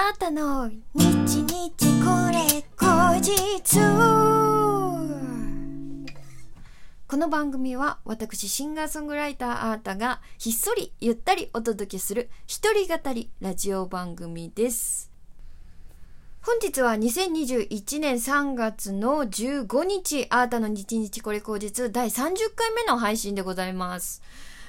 あなたの日日これ後日。この番組は私シンガーソングライターあーたがひっそりゆったりお届けする一人語りラジオ番組です。本日は2021年3月の15日あーたの日日これ後日第30回目の配信でございます。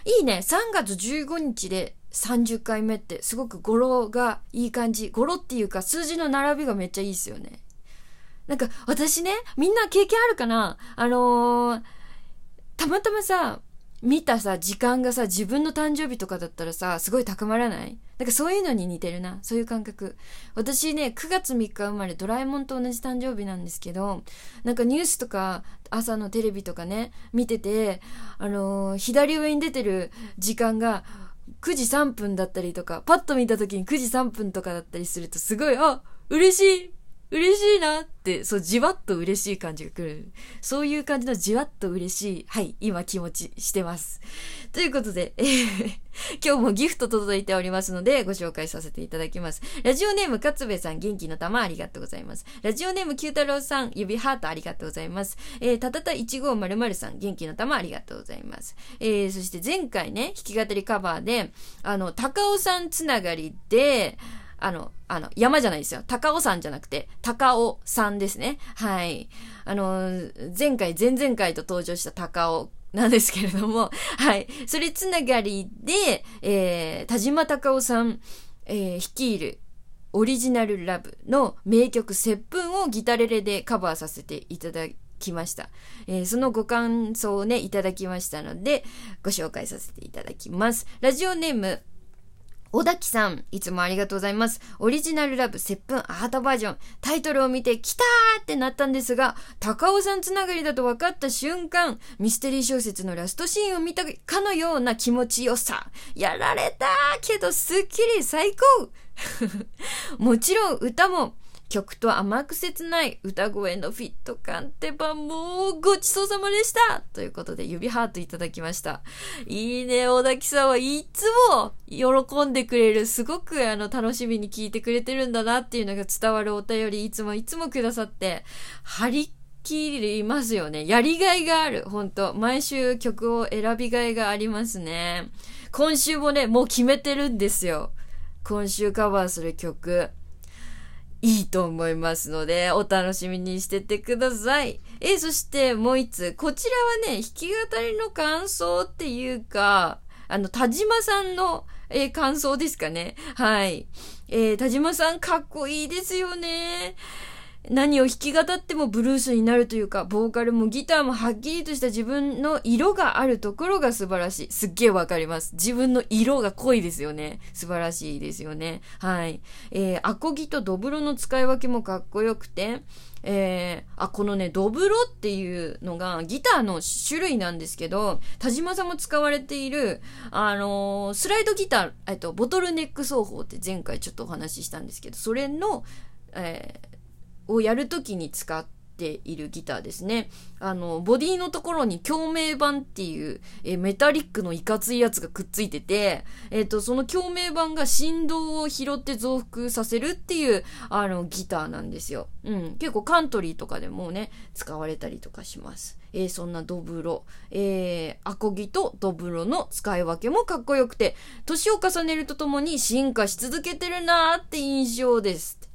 いいね3月15日で30回目ってすごく語呂がいい感じ。語呂っていうか数字の並びがめっちゃいいっすよね。なんか私ね、みんな経験あるかな？あのー、たまたまさ、見たさ、時間がさ、自分の誕生日とかだったらさ、すごい高まらない？なんかそういうのに似てるな。そういう感覚。私ね、9月3日生まれドラえもんと同じ誕生日なんですけど、なんかニュースとか朝のテレビとかね、見てて、あのー、左上に出てる時間が、9時3分だったりとか、パッと見た時に9時3分とかだったりするとすごい、あ、嬉しい嬉しいなって、そう、じわっと嬉しい感じが来る。そういう感じのじわっと嬉しい、はい、今気持ちしてます。ということで、えー、今日もギフト届いておりますので、ご紹介させていただきます。ラジオネーム、かつべさん、元気の玉ありがとうございます。ラジオネーム、九太郎さん、指ハートありがとうございます。えー、たたた1500さん、元気の玉ありがとうございます。えー、そして前回ね、弾き語りカバーで、あの、高尾さんつながりで、あの、あの、山じゃないですよ。高尾山じゃなくて、高尾山ですね。はい。あの、前回、前々回と登場した高尾なんですけれども、はい。それつながりで、えー、田島高尾さん、えー、率いるオリジナルラブの名曲、接吻をギタレレでカバーさせていただきました。えー、そのご感想をね、いただきましたので、ご紹介させていただきます。ラジオネーム、小滝さん、いつもありがとうございます。オリジナルラブ、接吻、アートバージョン。タイトルを見て、来たーってなったんですが、高尾さんつながりだと分かった瞬間、ミステリー小説のラストシーンを見たかのような気持ちよさ。やられたーけど、すっきり最高 もちろん歌も、曲と甘く切ない歌声のフィット感ってばもうごちそうさまでしたということで指ハートいただきました。いいね、小滝さんはいつも喜んでくれる、すごくあの楽しみに聞いてくれてるんだなっていうのが伝わるお便りいつもいつもくださって、張り切りますよね。やりがいがある。本当毎週曲を選びがいがありますね。今週もね、もう決めてるんですよ。今週カバーする曲。いいと思いますので、お楽しみにしててください。えそしてもう一つ。こちらはね、弾き語りの感想っていうか、あの、田島さんの、えー、感想ですかね。はい。えー、田島さんかっこいいですよね。何を弾き語ってもブルースになるというか、ボーカルもギターもはっきりとした自分の色があるところが素晴らしい。すっげえわかります。自分の色が濃いですよね。素晴らしいですよね。はい。えー、アコギとドブロの使い分けもかっこよくて、えー、あ、このね、ドブロっていうのがギターの種類なんですけど、田島さんも使われている、あのー、スライドギター、えっと、ボトルネック奏法って前回ちょっとお話ししたんですけど、それの、えー、をやるときに使っているギターですね。あの、ボディのところに共鳴板っていう、えメタリックのいかついやつがくっついてて、えっ、ー、と、その共鳴板が振動を拾って増幅させるっていう、あの、ギターなんですよ。うん。結構カントリーとかでもね、使われたりとかします。えー、そんなドブロ、えー、アコギとドブロの使い分けもかっこよくて、年を重ねるとともに進化し続けてるなーって印象です。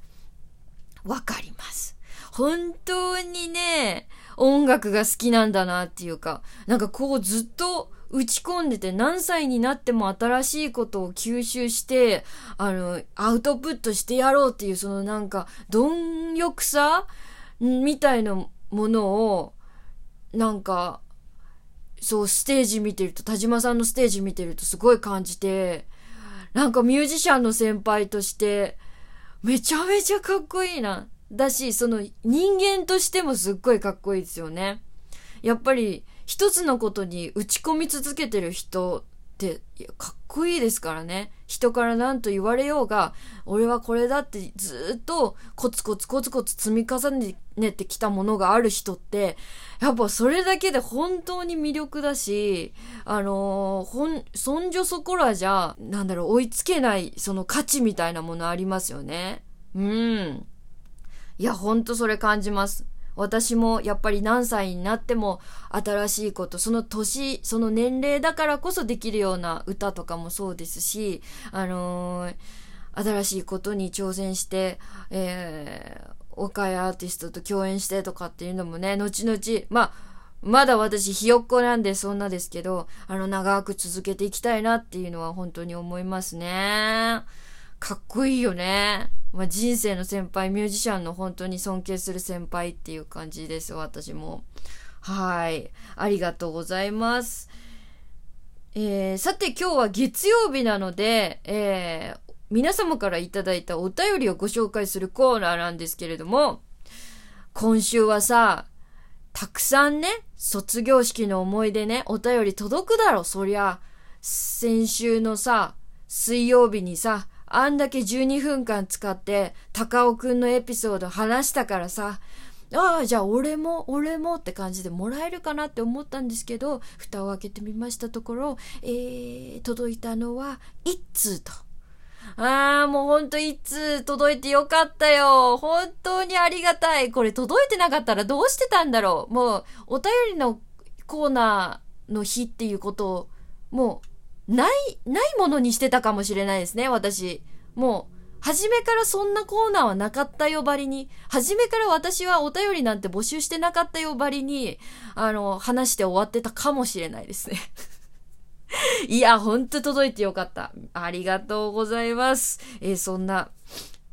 わかります。本当にね、音楽が好きなんだなっていうか、なんかこうずっと打ち込んでて何歳になっても新しいことを吸収して、あの、アウトプットしてやろうっていうそのなんか、貪欲さみたいなものを、なんか、そう、ステージ見てると、田島さんのステージ見てるとすごい感じて、なんかミュージシャンの先輩として、めちゃめちゃかっこいいな。だし、その人間としてもすっごいかっこいいですよね。やっぱり一つのことに打ち込み続けてる人ってかっこいいですからね。人から何と言われようが、俺はこれだってずっとコツコツコツコツ積み重ねてきたものがある人って、やっぱそれだけで本当に魅力だし、あのー、ほん、そんじょそこらじゃ、なんだろう、追いつけないその価値みたいなものありますよね。うん。いや、ほんとそれ感じます。私もやっぱり何歳になっても新しいこと、その年、その年齢だからこそできるような歌とかもそうですし、あのー、新しいことに挑戦して、えー、岡谷アーティストと共演してとかっていうのもね、後々、まあ、まだ私ひよっこなんでそんなですけど、あの長く続けていきたいなっていうのは本当に思いますね。かっこいいよね。まあ、人生の先輩、ミュージシャンの本当に尊敬する先輩っていう感じです、私も。はい。ありがとうございます。えー、さて今日は月曜日なので、えー、皆様からいただいたお便りをご紹介するコーナーなんですけれども、今週はさ、たくさんね、卒業式の思い出ね、お便り届くだろ、そりゃ。先週のさ、水曜日にさ、あんだけ12分間使って、高尾くんのエピソード話したからさ、ああ、じゃあ俺も、俺もって感じでもらえるかなって思ったんですけど、蓋を開けてみましたところ、えー、届いたのは、一通と。ああ、もうほんと一通届いてよかったよ。本当にありがたい。これ届いてなかったらどうしてたんだろう。もう、お便りのコーナーの日っていうことを、もう、ない、ないものにしてたかもしれないですね、私。もう、初めからそんなコーナーはなかったよばりに、初めから私はお便りなんて募集してなかったよばりに、あの、話して終わってたかもしれないですね。いや、ほんと届いてよかった。ありがとうございます。えー、そんな、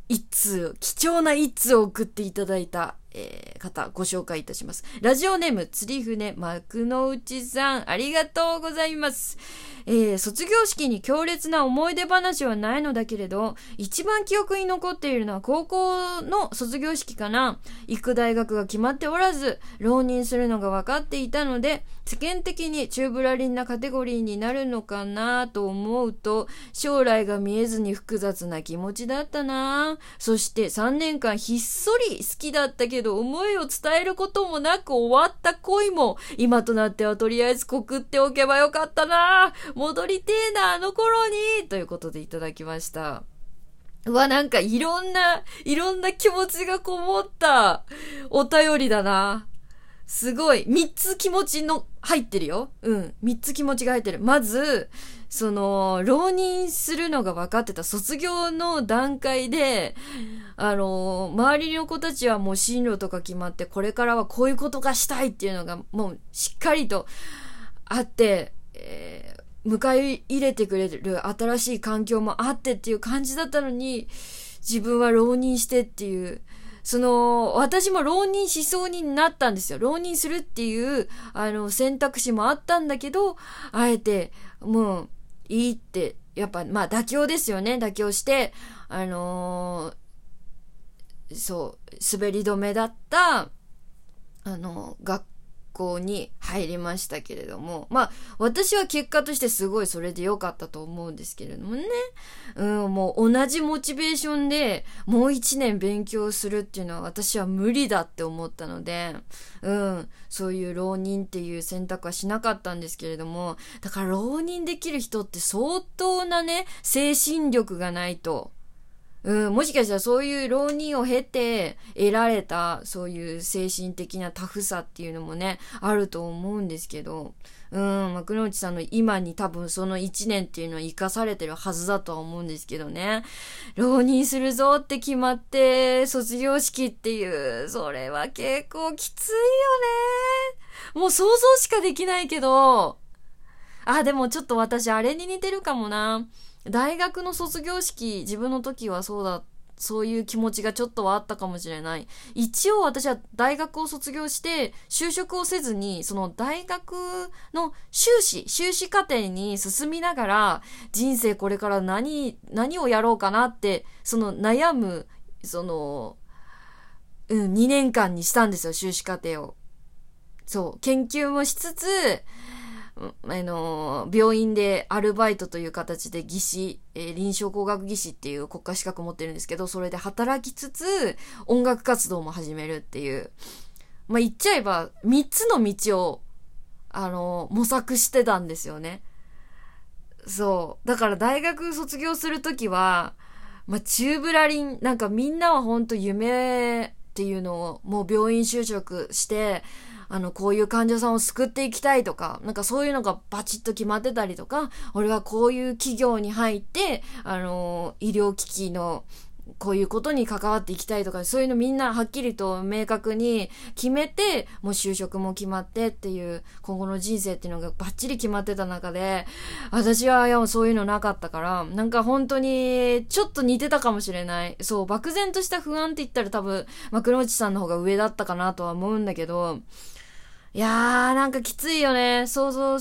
一通、貴重な一通を送っていただいた、えー、方、ご紹介いたします。ラジオネーム、釣り船、幕の内さん、ありがとうございます。えー、卒業式に強烈な思い出話はないのだけれど、一番記憶に残っているのは高校の卒業式かな。行く大学が決まっておらず、浪人するのが分かっていたので、世間的にチューブラリンなカテゴリーになるのかなと思うと、将来が見えずに複雑な気持ちだったなそして3年間ひっそり好きだったけど、ど思いを伝えることもなく終わった恋も、今となってはとりあえず告っておけばよかったな戻りてえな、あの頃にということでいただきました。うわ、なんかいろんな、いろんな気持ちがこもったお便りだな。すごい。三つ気持ちの入ってるよ。うん。三つ気持ちが入ってる。まず、その、浪人するのが分かってた卒業の段階で、あの、周りの子たちはもう進路とか決まって、これからはこういうことがしたいっていうのがもうしっかりとあって、えー迎え入れてくれる新しい環境もあってっていう感じだったのに、自分は浪人してっていう、その、私も浪人しそうになったんですよ。浪人するっていう、あの、選択肢もあったんだけど、あえて、もう、いいって、やっぱ、まあ、妥協ですよね。妥協して、あのー、そう、滑り止めだった、あの、学校に入りましたけれども、まあ、私は結果としてすごいそれで良かったと思うんですけれどもね。うん、もう同じモチベーションでもう一年勉強するっていうのは私は無理だって思ったので、うん、そういう浪人っていう選択はしなかったんですけれども、だから浪人できる人って相当なね、精神力がないと、うん、もしかしたらそういう浪人を経て得られたそういう精神的なタフさっていうのもね、あると思うんですけど、うん、幕内さんの今に多分その1年っていうのは生かされてるはずだとは思うんですけどね。浪人するぞって決まって卒業式っていう、それは結構きついよね。もう想像しかできないけど、あ、でもちょっと私あれに似てるかもな。大学の卒業式、自分の時はそうだ、そういう気持ちがちょっとはあったかもしれない。一応私は大学を卒業して、就職をせずに、その大学の修士、修士課程に進みながら、人生これから何、何をやろうかなって、その悩む、その、うん、2年間にしたんですよ、修士課程を。そう、研究もしつつ、あの、病院でアルバイトという形で技師、えー、臨床工学技師っていう国家資格持ってるんですけど、それで働きつつ、音楽活動も始めるっていう。まあ、言っちゃえば、三つの道を、あの、模索してたんですよね。そう。だから大学卒業するときは、まあ、チューブラリン、なんかみんなは本当夢っていうのをもう病院就職して、あの、こういう患者さんを救っていきたいとか、なんかそういうのがバチッと決まってたりとか、俺はこういう企業に入って、あの、医療機器のこういうことに関わっていきたいとか、そういうのみんなはっきりと明確に決めて、もう就職も決まってっていう、今後の人生っていうのがバッチリ決まってた中で、私はいや、そういうのなかったから、なんか本当に、ちょっと似てたかもしれない。そう、漠然とした不安って言ったら多分、幕内さんの方が上だったかなとは思うんだけど、いやー、なんかきついよね。想像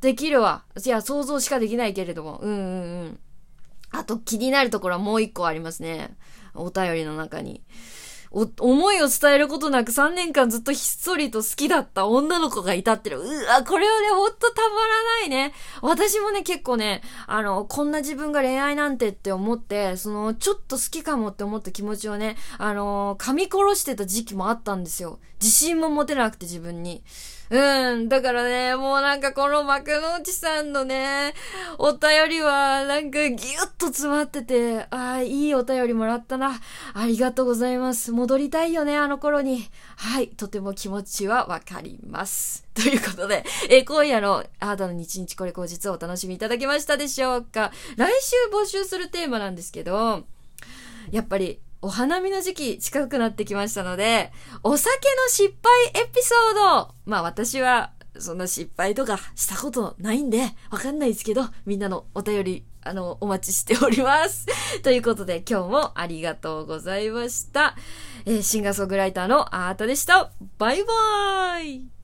できるわ。いや、想像しかできないけれども。うんうんうん。あと気になるところはもう一個ありますね。お便りの中に。お、思いを伝えることなく3年間ずっとひっそりと好きだった女の子がいたってる。うわ、これはね、ほんとたまらないね。私もね、結構ね、あの、こんな自分が恋愛なんてって思って、その、ちょっと好きかもって思った気持ちをね、あの、噛み殺してた時期もあったんですよ。自信も持てなくて自分に。うん。だからね、もうなんかこの幕の内さんのね、お便りはなんかギュッと詰まってて、ああ、いいお便りもらったな。ありがとうございます。戻りたいよね、あの頃に。はい。とても気持ちはわかります。ということで、え今夜のあなたの日日これ後日をお楽しみいただけましたでしょうか来週募集するテーマなんですけど、やっぱりお花見の時期近くなってきましたので、お酒の失敗エピソードまあ私はそんな失敗とかしたことないんで、わかんないですけど、みんなのお便り、あの、お待ちしております。ということで今日もありがとうございました。えー、シンガーソングライターのアートでした。バイバーイ